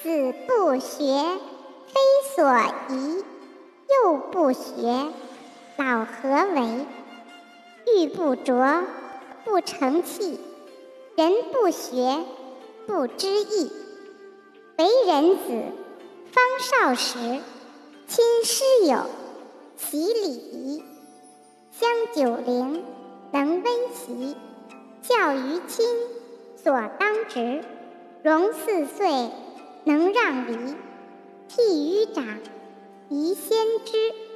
子不学，非所宜；幼不学，老何为？玉不琢，不成器；人不学，不知义。为人子，方少时，亲师友，习礼仪，香九龄，能温席。教于亲，所当执；融四岁。能让梨，悌于长，宜先知。